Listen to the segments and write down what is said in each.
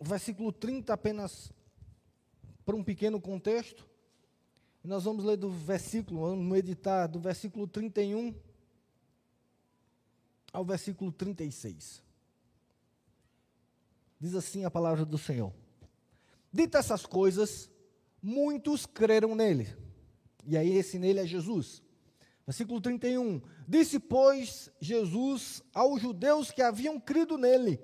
o versículo 30 apenas para um pequeno contexto. E nós vamos ler do versículo, vamos meditar do versículo 31 ao versículo 36. Diz assim a palavra do Senhor: Dita essas coisas, muitos creram nele. E aí, esse nele é Jesus. Versículo 31. Disse, pois, Jesus aos judeus que haviam crido nele: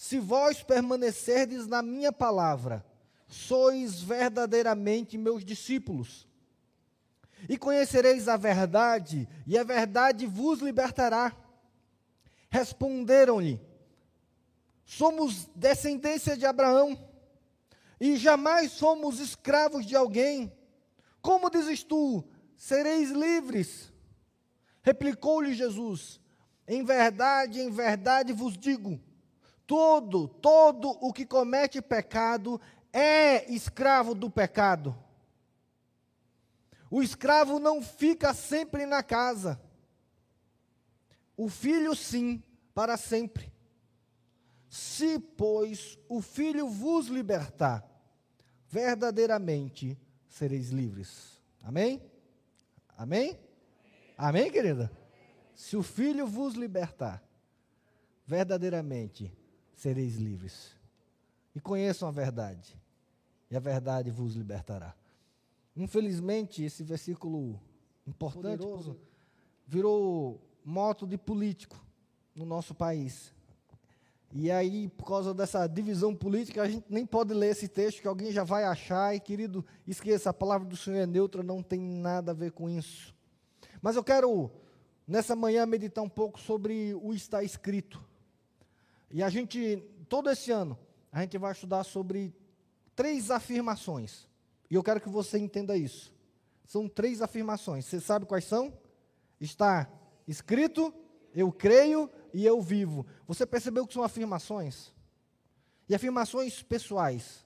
Se vós permanecerdes na minha palavra, sois verdadeiramente meus discípulos. E conhecereis a verdade, e a verdade vos libertará. Responderam-lhe: Somos descendência de Abraão, e jamais somos escravos de alguém. Como dizes tu, sereis livres? Replicou-lhe Jesus: Em verdade, em verdade vos digo: todo, todo o que comete pecado é escravo do pecado. O escravo não fica sempre na casa. O filho, sim, para sempre. Se, pois, o filho vos libertar, verdadeiramente sereis livres. Amém? Amém? Amém, querida? Se o filho vos libertar, verdadeiramente sereis livres. E conheçam a verdade, e a verdade vos libertará. Infelizmente, esse versículo importante Poderoso. virou moto de político no nosso país. E aí, por causa dessa divisão política, a gente nem pode ler esse texto, que alguém já vai achar, e querido, esqueça, a palavra do Senhor é neutra, não tem nada a ver com isso. Mas eu quero, nessa manhã, meditar um pouco sobre o está escrito. E a gente, todo esse ano, a gente vai estudar sobre três afirmações. E eu quero que você entenda isso. São três afirmações. Você sabe quais são? Está escrito, eu creio e eu vivo. Você percebeu que são afirmações? E afirmações pessoais.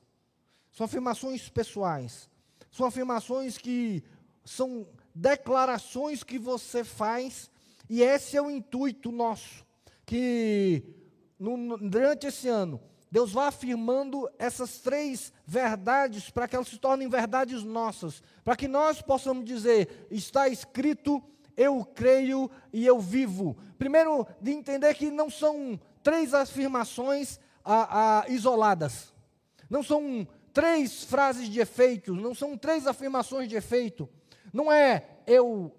São afirmações pessoais. São afirmações que são declarações que você faz, e esse é o intuito nosso. Que no, durante esse ano Deus vai afirmando essas três verdades para que elas se tornem verdades nossas, para que nós possamos dizer: está escrito, eu creio e eu vivo. Primeiro, de entender que não são três afirmações a, a, isoladas, não são três frases de efeito, não são três afirmações de efeito. Não é eu,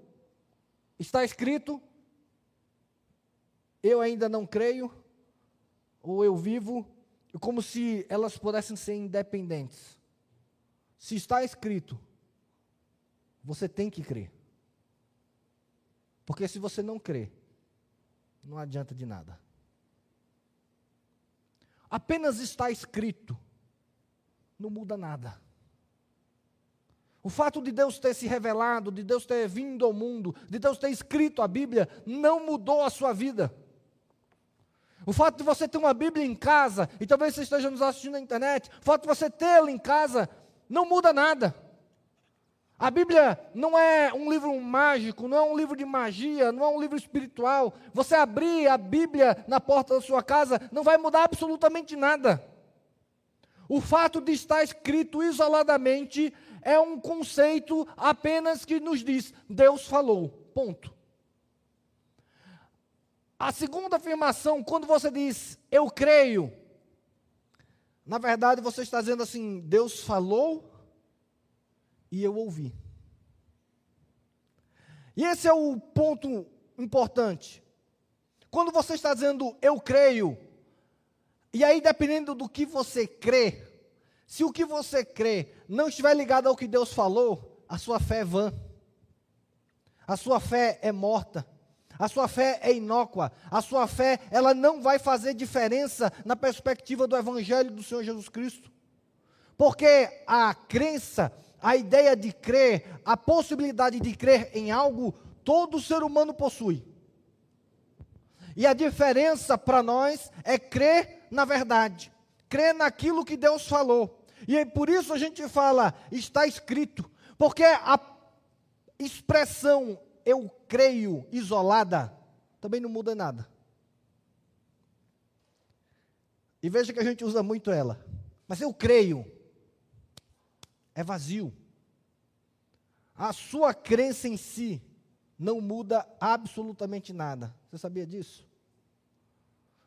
está escrito, eu ainda não creio, ou eu vivo, como se elas pudessem ser independentes. Se está escrito, você tem que crer. Porque se você não crê, não adianta de nada. Apenas está escrito, não muda nada. O fato de Deus ter se revelado, de Deus ter vindo ao mundo, de Deus ter escrito a Bíblia, não mudou a sua vida. O fato de você ter uma Bíblia em casa, e talvez você esteja nos assistindo na internet, o fato de você tê-la em casa, não muda nada. A Bíblia não é um livro mágico, não é um livro de magia, não é um livro espiritual. Você abrir a Bíblia na porta da sua casa não vai mudar absolutamente nada. O fato de estar escrito isoladamente é um conceito apenas que nos diz: Deus falou. Ponto. A segunda afirmação, quando você diz eu creio, na verdade você está dizendo assim: Deus falou e eu ouvi. E esse é o ponto importante. Quando você está dizendo eu creio, e aí dependendo do que você crê, se o que você crê não estiver ligado ao que Deus falou, a sua fé é vã. A sua fé é morta. A sua fé é inócua. A sua fé, ela não vai fazer diferença na perspectiva do evangelho do Senhor Jesus Cristo. Porque a crença, a ideia de crer, a possibilidade de crer em algo, todo ser humano possui. E a diferença para nós é crer na verdade, crer naquilo que Deus falou. E por isso a gente fala, está escrito, porque a expressão eu creio isolada também não muda nada. E veja que a gente usa muito ela. Mas eu creio. É vazio. A sua crença em si não muda absolutamente nada. Você sabia disso?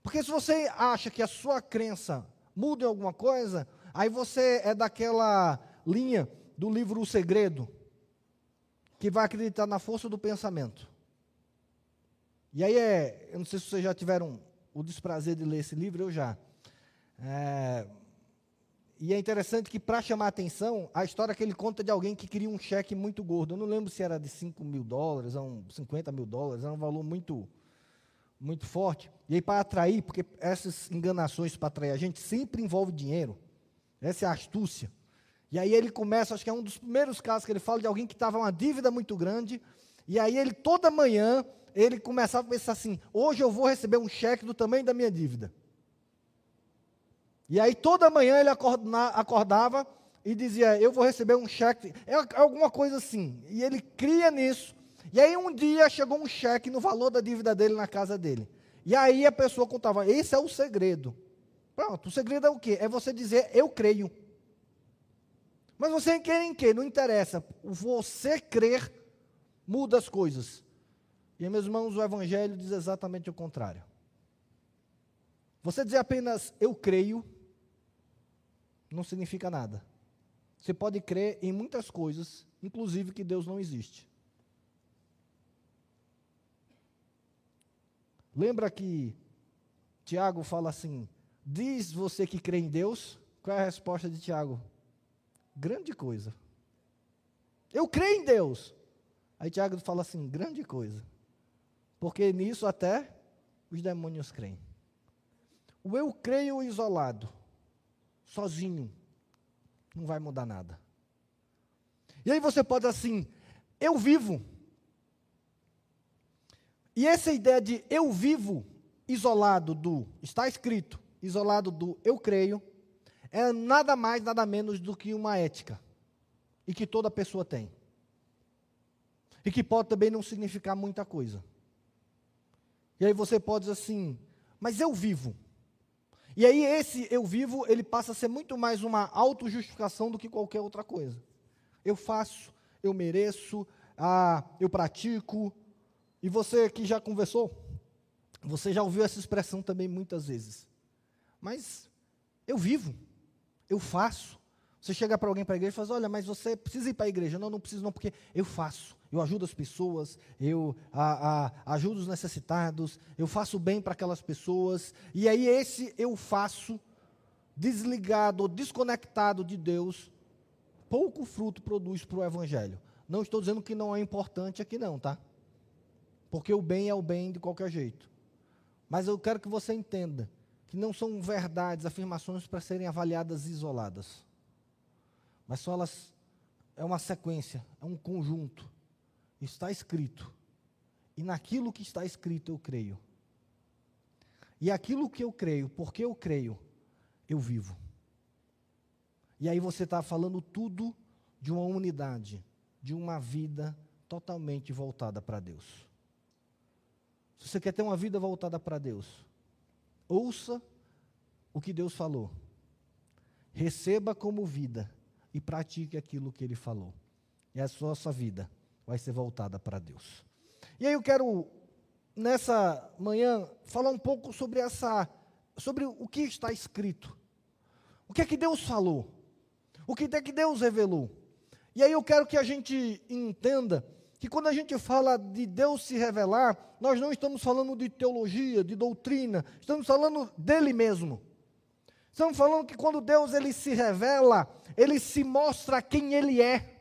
Porque se você acha que a sua crença muda em alguma coisa, aí você é daquela linha do livro O Segredo, que vai acreditar na força do pensamento. E aí é, eu não sei se vocês já tiveram o desprazer de ler esse livro, eu já. É, e é interessante que, para chamar a atenção, a história que ele conta de alguém que queria um cheque muito gordo. Eu não lembro se era de 5 mil dólares, ou 50 mil dólares, era um valor muito, muito forte. E aí, para atrair, porque essas enganações para atrair a gente sempre envolve dinheiro. Essa é a astúcia. E aí ele começa, acho que é um dos primeiros casos que ele fala de alguém que estava uma dívida muito grande. E aí ele, toda manhã, ele começava a pensar assim: hoje eu vou receber um cheque do tamanho da minha dívida. E aí toda manhã ele acordava e dizia: Eu vou receber um cheque. É alguma coisa assim. E ele cria nisso. E aí um dia chegou um cheque no valor da dívida dele na casa dele. E aí a pessoa contava: Esse é o segredo. Pronto, o segredo é o quê? É você dizer: Eu creio. Mas você quer em quê? Não interessa. Você crer muda as coisas. E, meus irmãos, o Evangelho diz exatamente o contrário. Você dizer apenas eu creio não significa nada. Você pode crer em muitas coisas, inclusive que Deus não existe. Lembra que Tiago fala assim: diz você que crê em Deus? Qual é a resposta de Tiago? Grande coisa. Eu creio em Deus. Aí Tiago fala assim: grande coisa. Porque nisso até os demônios creem. O eu creio isolado sozinho, não vai mudar nada. E aí você pode assim, eu vivo. E essa ideia de eu vivo isolado do está escrito, isolado do eu creio, é nada mais, nada menos do que uma ética. E que toda pessoa tem. E que pode também não significar muita coisa. E aí você pode dizer assim, mas eu vivo. E aí esse eu vivo, ele passa a ser muito mais uma autojustificação do que qualquer outra coisa. Eu faço, eu mereço, ah, eu pratico. E você que já conversou, você já ouviu essa expressão também muitas vezes. Mas eu vivo, eu faço. Você chega para alguém para a igreja e fala, olha, mas você precisa ir para a igreja. Não, não preciso não, porque eu faço eu ajudo as pessoas, eu a, a, ajudo os necessitados, eu faço bem para aquelas pessoas, e aí esse eu faço, desligado ou desconectado de Deus, pouco fruto produz para o Evangelho. Não estou dizendo que não é importante aqui, não, tá? Porque o bem é o bem de qualquer jeito. Mas eu quero que você entenda que não são verdades, afirmações para serem avaliadas isoladas. Mas só elas é uma sequência, é um conjunto está escrito. E naquilo que está escrito eu creio. E aquilo que eu creio, porque eu creio, eu vivo. E aí você está falando tudo de uma unidade, de uma vida totalmente voltada para Deus. Se você quer ter uma vida voltada para Deus, ouça o que Deus falou. Receba como vida e pratique aquilo que Ele falou. É a sua vida vai ser voltada para Deus. E aí eu quero nessa manhã falar um pouco sobre essa sobre o que está escrito. O que é que Deus falou? O que é que Deus revelou? E aí eu quero que a gente entenda que quando a gente fala de Deus se revelar, nós não estamos falando de teologia, de doutrina, estamos falando dele mesmo. Estamos falando que quando Deus ele se revela, ele se mostra quem ele é.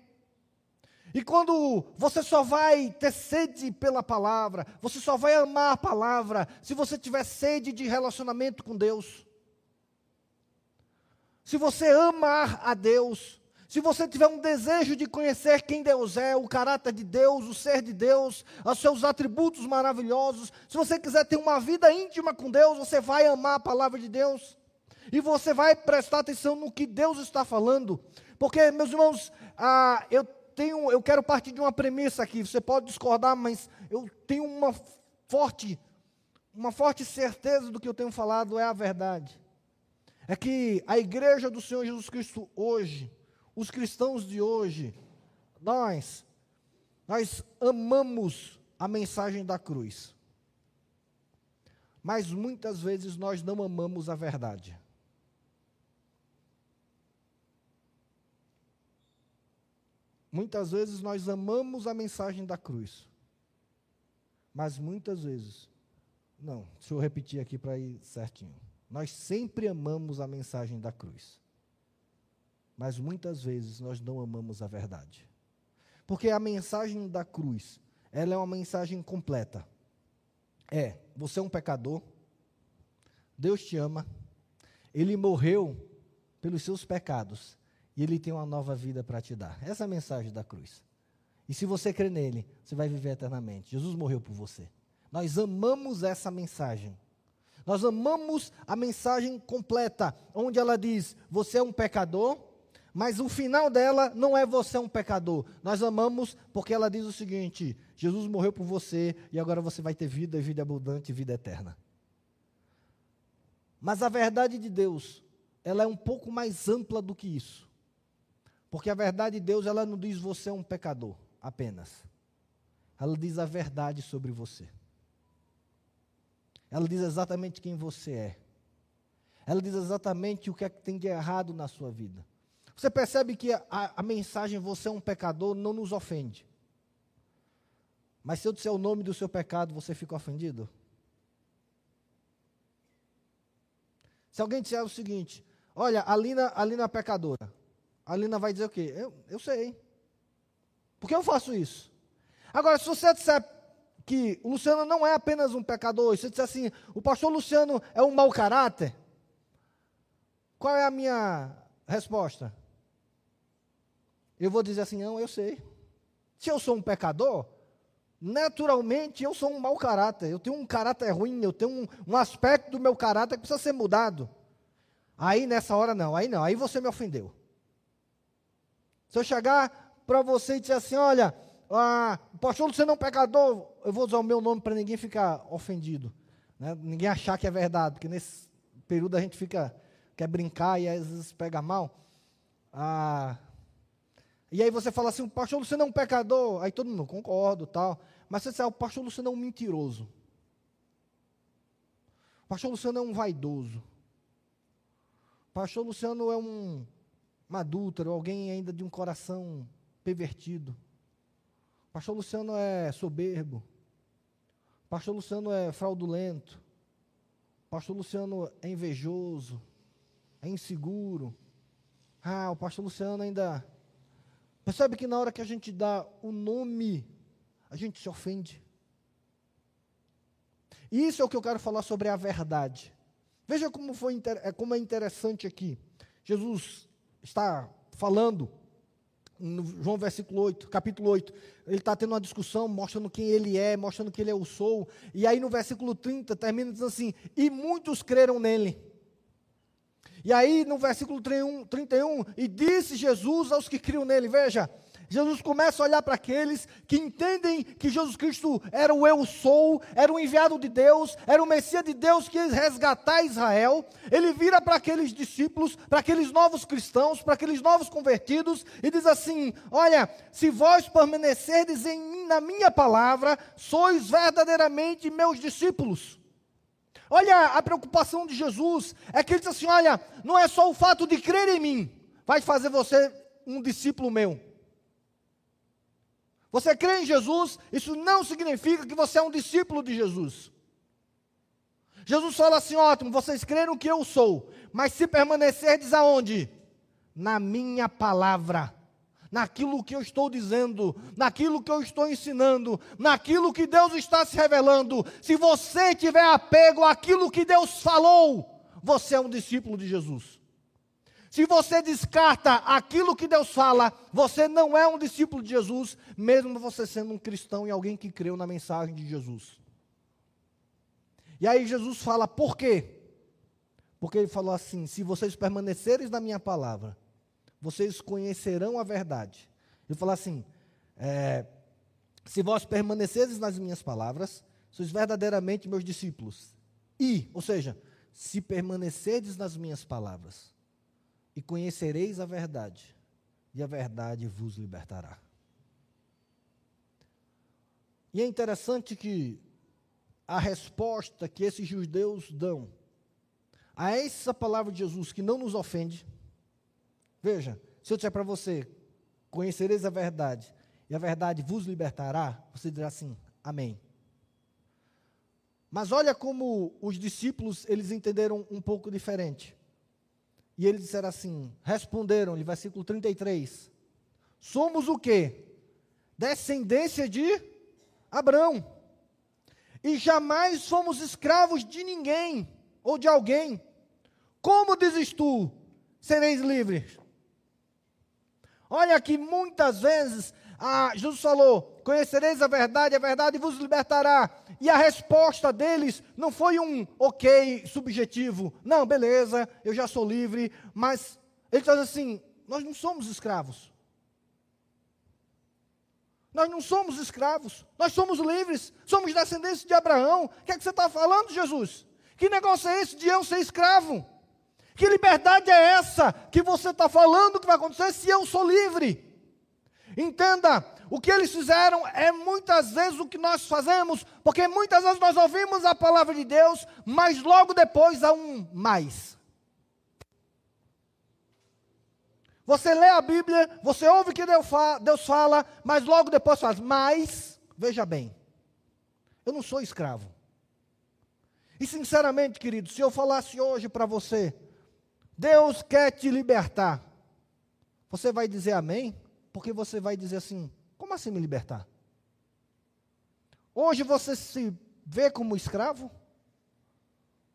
E quando você só vai ter sede pela palavra, você só vai amar a palavra se você tiver sede de relacionamento com Deus. Se você amar a Deus, se você tiver um desejo de conhecer quem Deus é, o caráter de Deus, o ser de Deus, os seus atributos maravilhosos, se você quiser ter uma vida íntima com Deus, você vai amar a palavra de Deus. E você vai prestar atenção no que Deus está falando. Porque, meus irmãos, ah, eu tenho, eu quero partir de uma premissa aqui. Você pode discordar, mas eu tenho uma forte, uma forte certeza do que eu tenho falado é a verdade. é que a igreja do Senhor Jesus Cristo hoje, os cristãos de hoje, nós, nós amamos a mensagem da cruz. Mas muitas vezes nós não amamos a verdade. Muitas vezes nós amamos a mensagem da cruz. Mas muitas vezes, não, deixa eu repetir aqui para ir certinho. Nós sempre amamos a mensagem da cruz. Mas muitas vezes nós não amamos a verdade. Porque a mensagem da cruz, ela é uma mensagem completa. É, você é um pecador, Deus te ama, Ele morreu pelos seus pecados e Ele tem uma nova vida para te dar. Essa é a mensagem da cruz. E se você crê nele, você vai viver eternamente. Jesus morreu por você. Nós amamos essa mensagem. Nós amamos a mensagem completa, onde ela diz: você é um pecador, mas o final dela não é você é um pecador. Nós amamos porque ela diz o seguinte: Jesus morreu por você e agora você vai ter vida, vida abundante, vida eterna. Mas a verdade de Deus, ela é um pouco mais ampla do que isso. Porque a verdade de Deus, ela não diz você é um pecador apenas. Ela diz a verdade sobre você. Ela diz exatamente quem você é. Ela diz exatamente o que é que tem de errado na sua vida. Você percebe que a, a mensagem você é um pecador não nos ofende. Mas se eu disser o nome do seu pecado, você fica ofendido? Se alguém disser o seguinte, olha, a Lina, a Lina é pecadora. A Lina vai dizer o quê? Eu, eu sei. Por que eu faço isso? Agora, se você disser que o Luciano não é apenas um pecador, se você disser assim, o pastor Luciano é um mau caráter, qual é a minha resposta? Eu vou dizer assim, não, eu sei. Se eu sou um pecador, naturalmente eu sou um mau caráter. Eu tenho um caráter ruim, eu tenho um, um aspecto do meu caráter que precisa ser mudado. Aí nessa hora não, aí não, aí você me ofendeu. Se eu chegar para você e dizer assim, olha, ah, pastor Luciano é um pecador, eu vou usar o meu nome para ninguém ficar ofendido. Né? Ninguém achar que é verdade, porque nesse período a gente fica, quer brincar e às vezes pega mal. Ah, e aí você fala assim, o pastor Luciano é um pecador, aí todo mundo concorda tal. Mas você sabe, o pastor Luciano é um mentiroso. O pastor Luciano é um vaidoso. O pastor Luciano é um, um adúltero, alguém ainda de um coração pervertido. Pastor Luciano é soberbo. Pastor Luciano é fraudulento. Pastor Luciano é invejoso. É inseguro. Ah, o pastor Luciano ainda. Percebe que na hora que a gente dá o nome, a gente se ofende. E isso é o que eu quero falar sobre a verdade. Veja como, foi, é, como é interessante aqui. Jesus está falando no João versículo 8, capítulo 8, ele está tendo uma discussão, mostrando quem ele é, mostrando que ele é o sou. E aí no versículo 30 termina dizendo assim: E muitos creram nele. E aí no versículo 31, 31 e disse Jesus aos que criam nele: Veja, Jesus começa a olhar para aqueles que entendem que Jesus Cristo era o eu sou, era o enviado de Deus, era o Messias de Deus que ia resgatar Israel. Ele vira para aqueles discípulos, para aqueles novos cristãos, para aqueles novos convertidos e diz assim: Olha, se vós permanecerdes em mim, na minha palavra, sois verdadeiramente meus discípulos. Olha a preocupação de Jesus, é que ele diz assim: Olha, não é só o fato de crer em mim, vai fazer você um discípulo meu. Você crê em Jesus, isso não significa que você é um discípulo de Jesus. Jesus fala assim: ótimo, vocês creram que eu sou, mas se permanecerdes aonde? Na minha palavra, naquilo que eu estou dizendo, naquilo que eu estou ensinando, naquilo que Deus está se revelando. Se você tiver apego àquilo que Deus falou, você é um discípulo de Jesus. Se você descarta aquilo que Deus fala, você não é um discípulo de Jesus, mesmo você sendo um cristão e alguém que creu na mensagem de Jesus. E aí Jesus fala, por quê? Porque ele falou assim: se vocês permanecerem na minha palavra, vocês conhecerão a verdade. Ele falou assim: é, se vós permaneceres nas minhas palavras, sois verdadeiramente meus discípulos. E, ou seja, se permanecerdes nas minhas palavras, e conhecereis a verdade, e a verdade vos libertará. E é interessante que a resposta que esses judeus dão a essa palavra de Jesus que não nos ofende, veja, se eu disser para você, conhecereis a verdade, e a verdade vos libertará, você dirá assim, amém. Mas olha como os discípulos, eles entenderam um pouco diferente. E eles disseram assim, responderam-lhe, versículo 33, somos o quê? Descendência de Abraão. E jamais fomos escravos de ninguém ou de alguém. Como dizes tu, sereis livres? Olha que muitas vezes ah, Jesus falou: Conhecereis a verdade, a verdade vos libertará. E a resposta deles não foi um ok subjetivo. Não, beleza, eu já sou livre. Mas ele diz assim: Nós não somos escravos. Nós não somos escravos, nós somos livres, somos descendentes de Abraão. O que é que você está falando, Jesus? Que negócio é esse de eu ser escravo? Que liberdade é essa que você está falando que vai acontecer se eu sou livre? Entenda, o que eles fizeram é muitas vezes o que nós fazemos, porque muitas vezes nós ouvimos a palavra de Deus, mas logo depois há um mais. Você lê a Bíblia, você ouve o que Deus fala, mas logo depois faz. Mas, veja bem, eu não sou escravo. E sinceramente, querido, se eu falasse hoje para você, Deus quer te libertar, você vai dizer amém? Porque você vai dizer assim: como assim me libertar? Hoje você se vê como escravo?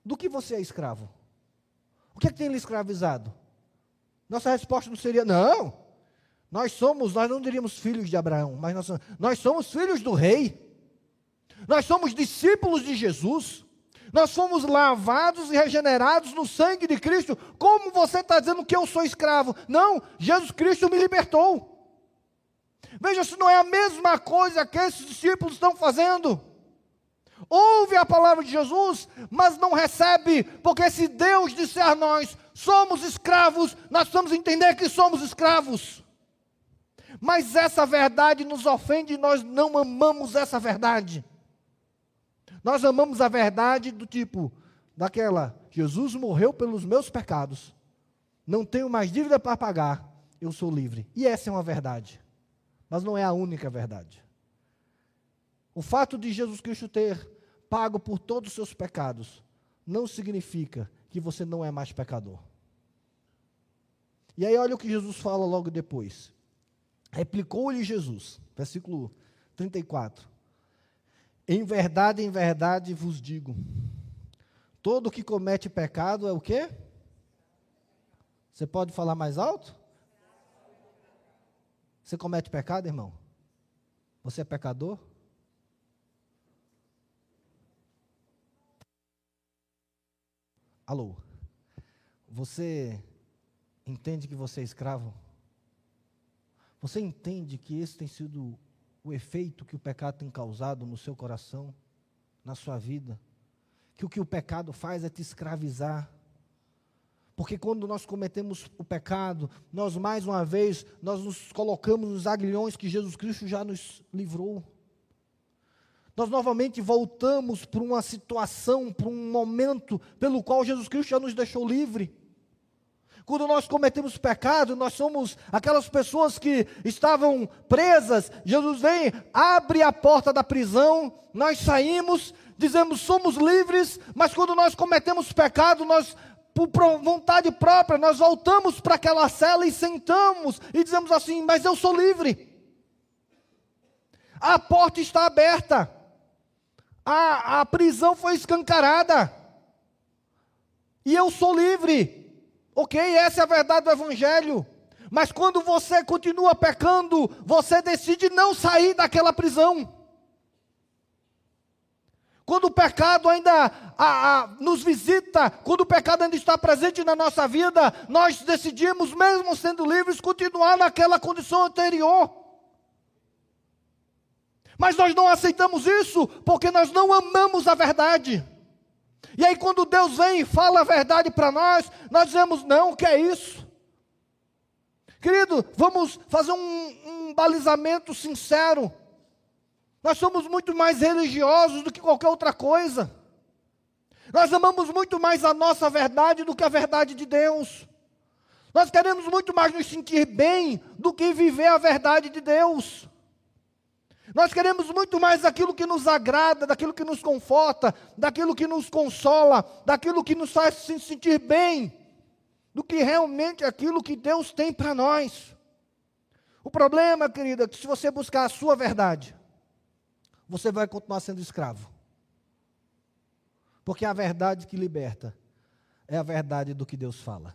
Do que você é escravo? O que, é que tem lhe escravizado? Nossa resposta não seria, não. Nós somos, nós não diríamos filhos de Abraão, mas nós, nós somos filhos do rei. Nós somos discípulos de Jesus. Nós fomos lavados e regenerados no sangue de Cristo. Como você está dizendo que eu sou escravo? Não, Jesus Cristo me libertou. Veja se não é a mesma coisa que esses discípulos estão fazendo. Ouve a palavra de Jesus, mas não recebe, porque se Deus disser a nós, somos escravos, nós precisamos entender que somos escravos. Mas essa verdade nos ofende e nós não amamos essa verdade. Nós amamos a verdade do tipo, daquela, Jesus morreu pelos meus pecados, não tenho mais dívida para pagar, eu sou livre. E essa é uma verdade mas não é a única verdade. O fato de Jesus Cristo ter pago por todos os seus pecados não significa que você não é mais pecador. E aí olha o que Jesus fala logo depois. Replicou-lhe Jesus, versículo 34. Em verdade, em verdade vos digo, todo que comete pecado é o quê? Você pode falar mais alto? Você comete pecado, irmão? Você é pecador? Alô? Você entende que você é escravo? Você entende que esse tem sido o efeito que o pecado tem causado no seu coração, na sua vida? Que o que o pecado faz é te escravizar porque quando nós cometemos o pecado, nós mais uma vez, nós nos colocamos nos aguilhões que Jesus Cristo já nos livrou. Nós novamente voltamos para uma situação, para um momento pelo qual Jesus Cristo já nos deixou livre. Quando nós cometemos pecado, nós somos aquelas pessoas que estavam presas. Jesus vem, abre a porta da prisão, nós saímos, dizemos somos livres, mas quando nós cometemos pecado, nós por vontade própria, nós voltamos para aquela cela e sentamos e dizemos assim: Mas eu sou livre. A porta está aberta. A, a prisão foi escancarada. E eu sou livre. Ok, essa é a verdade do Evangelho. Mas quando você continua pecando, você decide não sair daquela prisão. Quando o pecado ainda a, a, nos visita, quando o pecado ainda está presente na nossa vida, nós decidimos, mesmo sendo livres, continuar naquela condição anterior. Mas nós não aceitamos isso porque nós não amamos a verdade. E aí, quando Deus vem e fala a verdade para nós, nós dizemos: não, o que é isso? Querido, vamos fazer um, um balizamento sincero. Nós somos muito mais religiosos do que qualquer outra coisa. Nós amamos muito mais a nossa verdade do que a verdade de Deus. Nós queremos muito mais nos sentir bem do que viver a verdade de Deus. Nós queremos muito mais daquilo que nos agrada, daquilo que nos conforta, daquilo que nos consola, daquilo que nos faz se sentir bem, do que realmente aquilo que Deus tem para nós. O problema, querida, é que se você buscar a sua verdade, você vai continuar sendo escravo. Porque a verdade que liberta é a verdade do que Deus fala.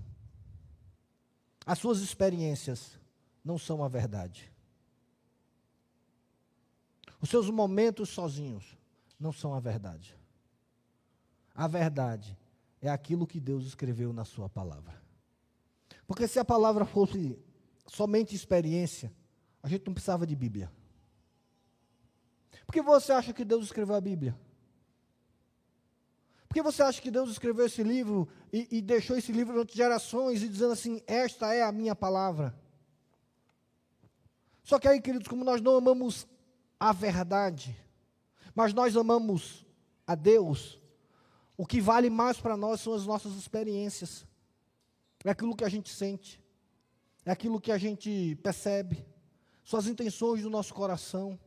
As suas experiências não são a verdade. Os seus momentos sozinhos não são a verdade. A verdade é aquilo que Deus escreveu na Sua palavra. Porque se a palavra fosse somente experiência, a gente não precisava de Bíblia. Por que você acha que Deus escreveu a Bíblia? Por que você acha que Deus escreveu esse livro e, e deixou esse livro durante gerações e dizendo assim: Esta é a minha palavra? Só que aí, queridos, como nós não amamos a verdade, mas nós amamos a Deus, o que vale mais para nós são as nossas experiências, é aquilo que a gente sente, é aquilo que a gente percebe, são as intenções do nosso coração.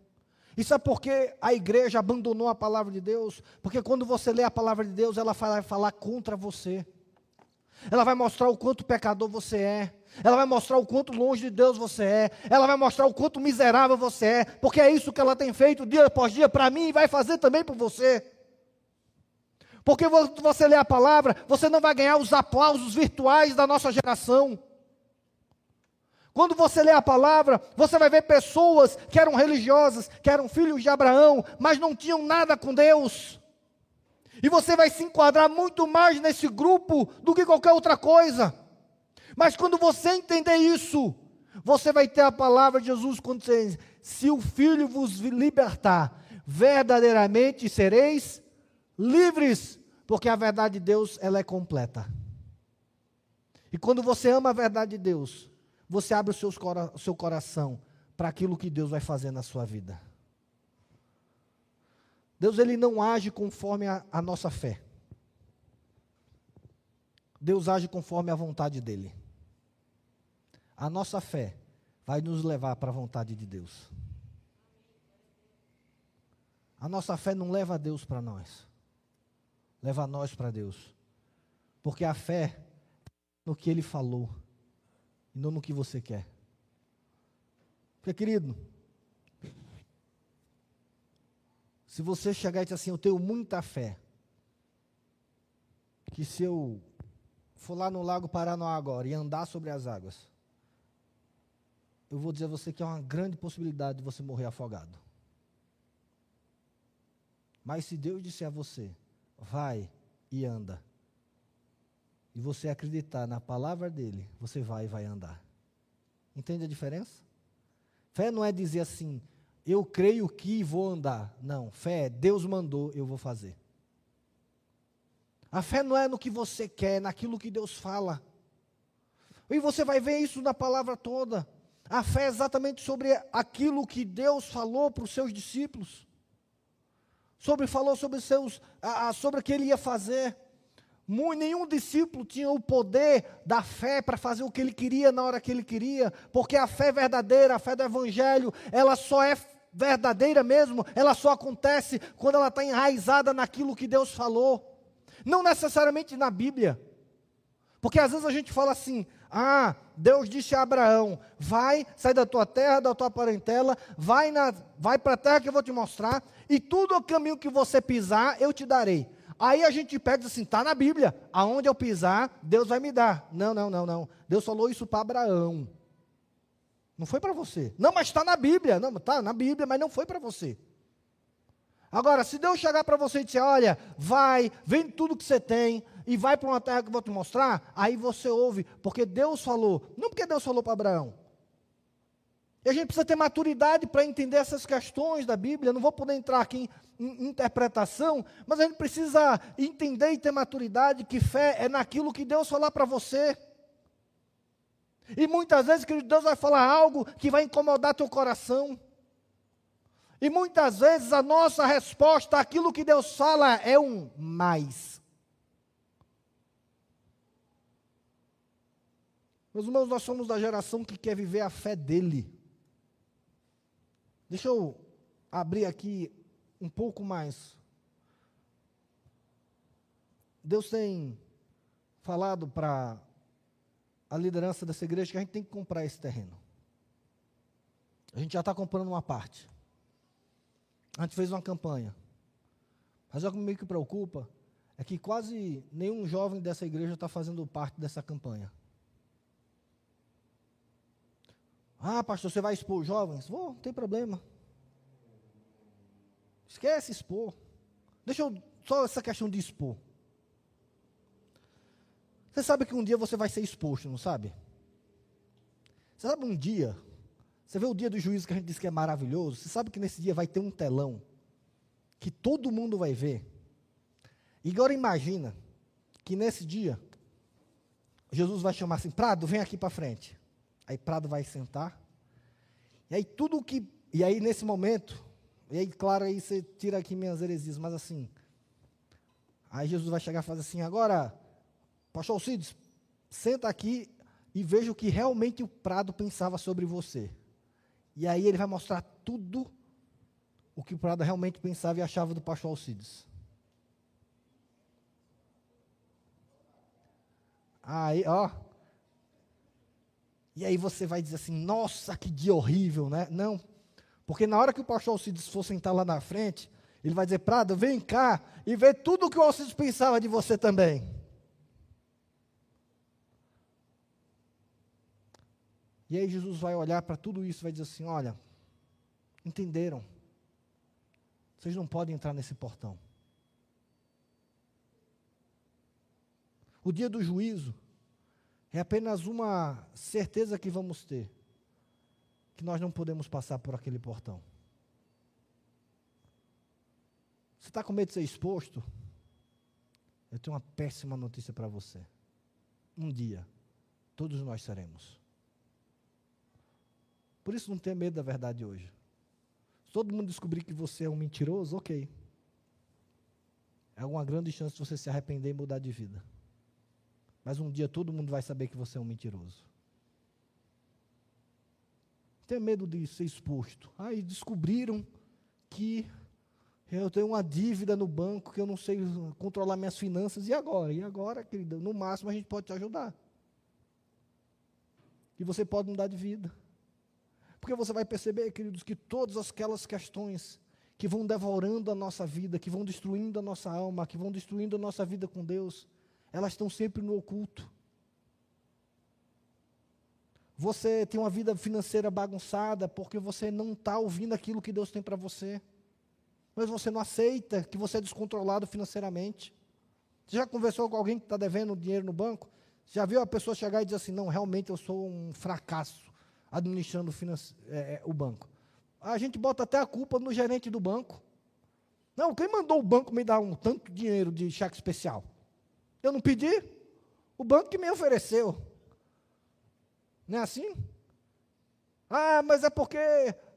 E sabe por que a igreja abandonou a palavra de Deus? Porque quando você lê a palavra de Deus, ela vai falar contra você. Ela vai mostrar o quanto pecador você é. Ela vai mostrar o quanto longe de Deus você é. Ela vai mostrar o quanto miserável você é. Porque é isso que ela tem feito dia após dia para mim e vai fazer também por você. Porque você lê a palavra, você não vai ganhar os aplausos virtuais da nossa geração. Quando você lê a palavra, você vai ver pessoas que eram religiosas, que eram filhos de Abraão, mas não tinham nada com Deus. E você vai se enquadrar muito mais nesse grupo do que qualquer outra coisa. Mas quando você entender isso, você vai ter a palavra de Jesus quando diz: Se o Filho vos libertar, verdadeiramente sereis livres, porque a verdade de Deus ela é completa. E quando você ama a verdade de Deus, você abre o seu coração para aquilo que Deus vai fazer na sua vida. Deus ele não age conforme a, a nossa fé. Deus age conforme a vontade dele. A nossa fé vai nos levar para a vontade de Deus. A nossa fé não leva Deus para nós, leva nós para Deus. Porque a fé no que ele falou e não no que você quer. Porque, querido, se você chegar e dizer assim, eu tenho muita fé, que se eu for lá no Lago Paranoá agora e andar sobre as águas, eu vou dizer a você que é uma grande possibilidade de você morrer afogado. Mas se Deus disser a você, vai e anda, e você acreditar na palavra dele, você vai e vai andar. Entende a diferença? Fé não é dizer assim, eu creio que vou andar. Não, fé é Deus mandou, eu vou fazer. A fé não é no que você quer, é naquilo que Deus fala. E você vai ver isso na palavra toda. A fé é exatamente sobre aquilo que Deus falou para os seus discípulos. Sobre falou sobre seus sobre o que ele ia fazer. Nenhum discípulo tinha o poder da fé para fazer o que ele queria na hora que ele queria, porque a fé verdadeira, a fé do Evangelho, ela só é verdadeira mesmo, ela só acontece quando ela está enraizada naquilo que Deus falou, não necessariamente na Bíblia, porque às vezes a gente fala assim: ah, Deus disse a Abraão: vai, sai da tua terra, da tua parentela, vai, vai para a terra que eu vou te mostrar, e tudo o caminho que você pisar, eu te darei. Aí a gente pega assim, está na Bíblia, aonde eu pisar, Deus vai me dar. Não, não, não, não. Deus falou isso para Abraão. Não foi para você. Não, mas está na Bíblia. Não, está na Bíblia, mas não foi para você. Agora, se Deus chegar para você e dizer, olha, vai, vende tudo que você tem e vai para uma terra que eu vou te mostrar, aí você ouve, porque Deus falou, não porque Deus falou para Abraão. E a gente precisa ter maturidade para entender essas questões da Bíblia. Não vou poder entrar aqui em, em, interpretação, mas a gente precisa entender e ter maturidade que fé é naquilo que Deus falar para você. E muitas vezes, querido, Deus vai falar algo que vai incomodar teu coração. E muitas vezes a nossa resposta àquilo que Deus fala é um mais. Meus irmãos, nós somos da geração que quer viver a fé dele. Deixa eu abrir aqui um pouco mais. Deus tem falado para a liderança dessa igreja que a gente tem que comprar esse terreno. A gente já está comprando uma parte. A gente fez uma campanha. Mas o que me preocupa é que quase nenhum jovem dessa igreja está fazendo parte dessa campanha. Ah, pastor, você vai expor jovens? Vou, não tem problema. Esquece expor. Deixa eu. Só essa questão de expor. Você sabe que um dia você vai ser exposto, não sabe? Você sabe um dia. Você vê o dia do juízo que a gente diz que é maravilhoso. Você sabe que nesse dia vai ter um telão. Que todo mundo vai ver. E agora imagina que nesse dia. Jesus vai chamar assim: Prado, vem aqui para frente. Aí Prado vai sentar. E aí tudo que. E aí nesse momento. E aí, claro, aí você tira aqui minhas heresias, mas assim. Aí Jesus vai chegar e fazer assim: agora, Pastor Alcides, senta aqui e veja o que realmente o Prado pensava sobre você. E aí ele vai mostrar tudo o que o Prado realmente pensava e achava do Pastor Alcides. Aí, ó, e aí você vai dizer assim, nossa, que dia horrível, né? Não. Porque na hora que o pastor Alcides for sentar lá na frente, ele vai dizer, Prado, vem cá e vê tudo o que o Alcides pensava de você também. E aí Jesus vai olhar para tudo isso e vai dizer assim, olha, entenderam? Vocês não podem entrar nesse portão. O dia do juízo é apenas uma certeza que vamos ter: que nós não podemos passar por aquele portão. Você está com medo de ser exposto? Eu tenho uma péssima notícia para você. Um dia, todos nós seremos. Por isso, não tenha medo da verdade hoje. Se todo mundo descobrir que você é um mentiroso, ok. É uma grande chance de você se arrepender e mudar de vida. Mas um dia todo mundo vai saber que você é um mentiroso. Tem medo de ser exposto. Aí descobriram que eu tenho uma dívida no banco que eu não sei controlar minhas finanças. E agora? E agora, querida? No máximo a gente pode te ajudar. E você pode mudar de vida. Porque você vai perceber, queridos, que todas aquelas questões que vão devorando a nossa vida, que vão destruindo a nossa alma, que vão destruindo a nossa vida com Deus, elas estão sempre no oculto. Você tem uma vida financeira bagunçada porque você não está ouvindo aquilo que Deus tem para você. Mas você não aceita que você é descontrolado financeiramente. Você já conversou com alguém que está devendo dinheiro no banco? Já viu a pessoa chegar e dizer assim: não, realmente eu sou um fracasso administrando é, é, o banco. A gente bota até a culpa no gerente do banco. Não, quem mandou o banco me dar um tanto dinheiro de cheque especial? Eu não pedi, o banco que me ofereceu. Não é assim? Ah, mas é porque,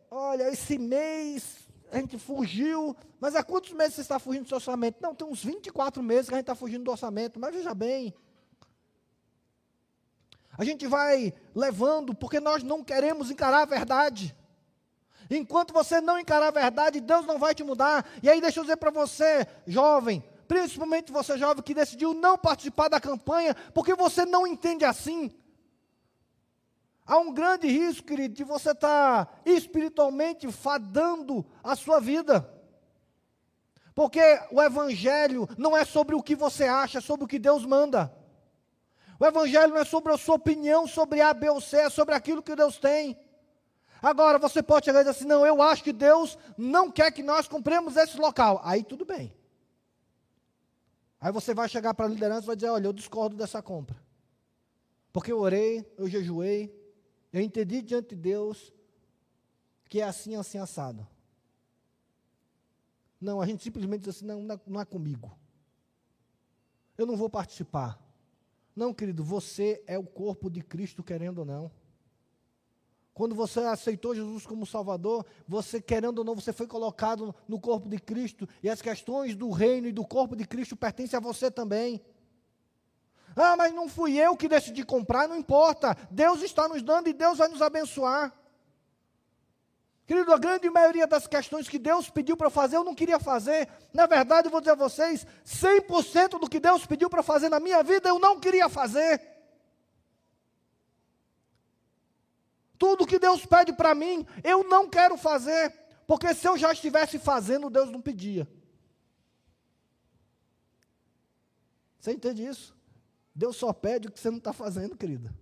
olha, esse mês a gente fugiu. Mas há quantos meses você está fugindo do seu orçamento? Não, tem uns 24 meses que a gente está fugindo do orçamento. Mas veja bem. A gente vai levando porque nós não queremos encarar a verdade. Enquanto você não encarar a verdade, Deus não vai te mudar. E aí, deixa eu dizer para você, jovem, principalmente você jovem que decidiu não participar da campanha, porque você não entende assim. Há um grande risco, querido, de você estar tá espiritualmente fadando a sua vida. Porque o Evangelho não é sobre o que você acha, é sobre o que Deus manda. O Evangelho não é sobre a sua opinião sobre A, B ou C, é sobre aquilo que Deus tem. Agora, você pode chegar e dizer assim: não, eu acho que Deus não quer que nós compremos esse local. Aí tudo bem. Aí você vai chegar para a liderança e vai dizer: olha, eu discordo dessa compra. Porque eu orei, eu jejuei, eu entendi diante de Deus porque é assim, assim, assado. Não, a gente simplesmente diz assim: não, não é comigo. Eu não vou participar. Não, querido, você é o corpo de Cristo, querendo ou não. Quando você aceitou Jesus como Salvador, você, querendo ou não, você foi colocado no corpo de Cristo, e as questões do reino e do corpo de Cristo pertencem a você também. Ah, mas não fui eu que decidi comprar, não importa. Deus está nos dando e Deus vai nos abençoar. Querido, a grande maioria das questões que Deus pediu para fazer, eu não queria fazer. Na verdade, eu vou dizer a vocês: 100% do que Deus pediu para fazer na minha vida, eu não queria fazer. Tudo que Deus pede para mim, eu não quero fazer. Porque se eu já estivesse fazendo, Deus não pedia. Você entende isso? Deus só pede o que você não está fazendo, querida.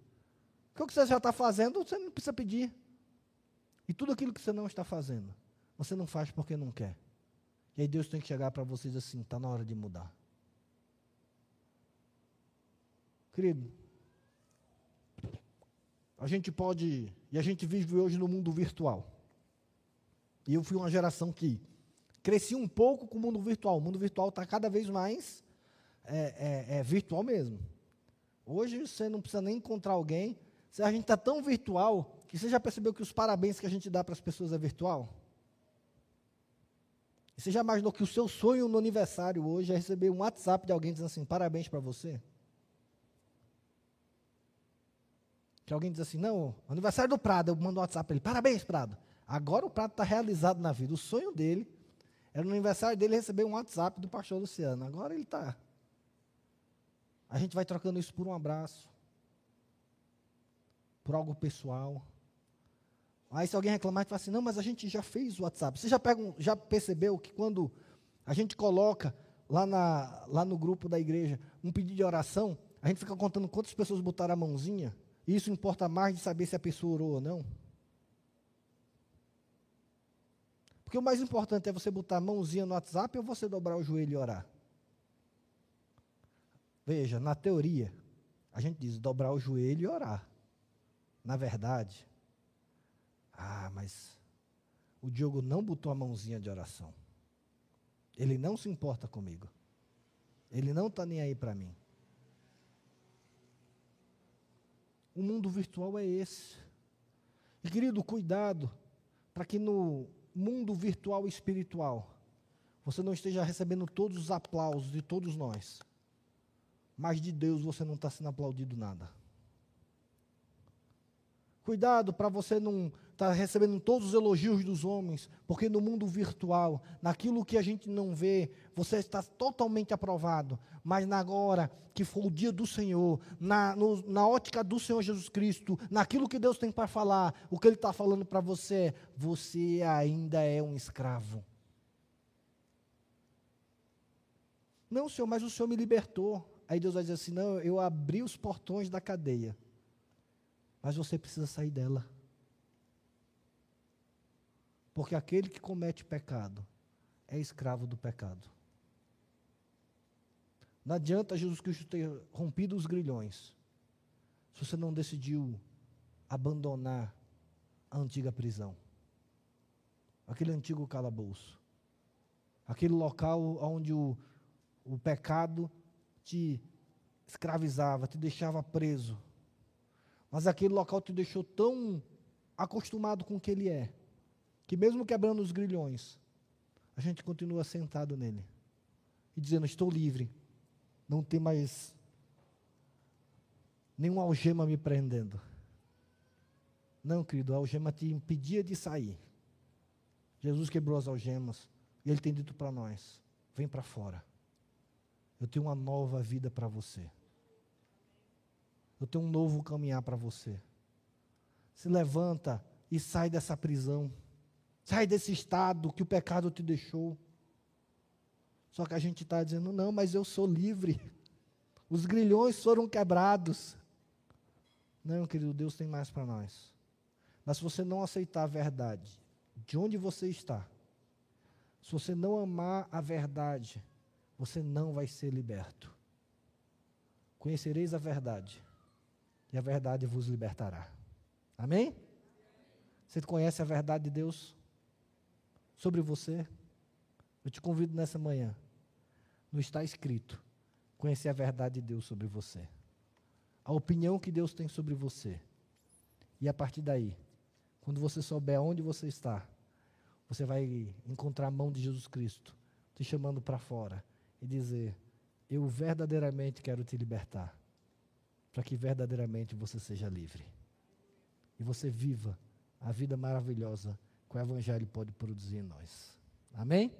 Porque o que você já está fazendo, você não precisa pedir. E tudo aquilo que você não está fazendo, você não faz porque não quer. E aí Deus tem que chegar para vocês assim: está na hora de mudar. Querido, a gente pode, e a gente vive hoje no mundo virtual. E eu fui uma geração que cresci um pouco com o mundo virtual. O mundo virtual está cada vez mais é, é, é virtual mesmo. Hoje você não precisa nem encontrar alguém. A gente está tão virtual que você já percebeu que os parabéns que a gente dá para as pessoas é virtual? você já imaginou que o seu sonho no aniversário hoje é receber um WhatsApp de alguém dizendo assim, parabéns para você? Que alguém diz assim, não, aniversário do Prado, eu mando um WhatsApp para ele, parabéns, Prado. Agora o Prado está realizado na vida. O sonho dele era no aniversário dele receber um WhatsApp do pastor Luciano. Agora ele está. A gente vai trocando isso por um abraço, por algo pessoal. Aí se alguém reclamar, fala assim, não, mas a gente já fez o WhatsApp. Você já, pega, já percebeu que quando a gente coloca lá, na, lá no grupo da igreja um pedido de oração, a gente fica contando quantas pessoas botaram a mãozinha, isso importa mais de saber se a pessoa orou ou não? Porque o mais importante é você botar a mãozinha no WhatsApp ou você dobrar o joelho e orar? Veja, na teoria, a gente diz dobrar o joelho e orar. Na verdade, ah, mas o Diogo não botou a mãozinha de oração. Ele não se importa comigo. Ele não está nem aí para mim. O mundo virtual é esse. E, querido, cuidado para que no mundo virtual espiritual você não esteja recebendo todos os aplausos de todos nós, mas de Deus você não está sendo aplaudido nada. Cuidado para você não está recebendo todos os elogios dos homens, porque no mundo virtual, naquilo que a gente não vê, você está totalmente aprovado. Mas na agora que for o dia do Senhor, na, no, na ótica do Senhor Jesus Cristo, naquilo que Deus tem para falar, o que Ele está falando para você é: você ainda é um escravo. Não, Senhor, mas o Senhor me libertou. Aí Deus vai dizer assim: não, eu abri os portões da cadeia, mas você precisa sair dela. Porque aquele que comete pecado é escravo do pecado. Não adianta Jesus Cristo ter rompido os grilhões, se você não decidiu abandonar a antiga prisão, aquele antigo calabouço, aquele local onde o, o pecado te escravizava, te deixava preso. Mas aquele local te deixou tão acostumado com o que ele é, que mesmo quebrando os grilhões, a gente continua sentado nele e dizendo: Estou livre, não tem mais nenhuma algema me prendendo. Não, querido, a algema te impedia de sair. Jesus quebrou as algemas e ele tem dito para nós: Vem para fora. Eu tenho uma nova vida para você. Eu tenho um novo caminhar para você. Se levanta e sai dessa prisão. Sai desse estado que o pecado te deixou. Só que a gente está dizendo, não, mas eu sou livre. Os grilhões foram quebrados. Não, querido, Deus tem mais para nós. Mas se você não aceitar a verdade, de onde você está, se você não amar a verdade, você não vai ser liberto. Conhecereis a verdade, e a verdade vos libertará. Amém? Você conhece a verdade de Deus sobre você? Eu te convido nessa manhã. Não está escrito. Conhecer a verdade de Deus sobre você. A opinião que Deus tem sobre você. E a partir daí, quando você souber onde você está, você vai encontrar a mão de Jesus Cristo te chamando para fora e dizer: Eu verdadeiramente quero te libertar, para que verdadeiramente você seja livre. E você viva a vida maravilhosa que o Evangelho pode produzir em nós. Amém?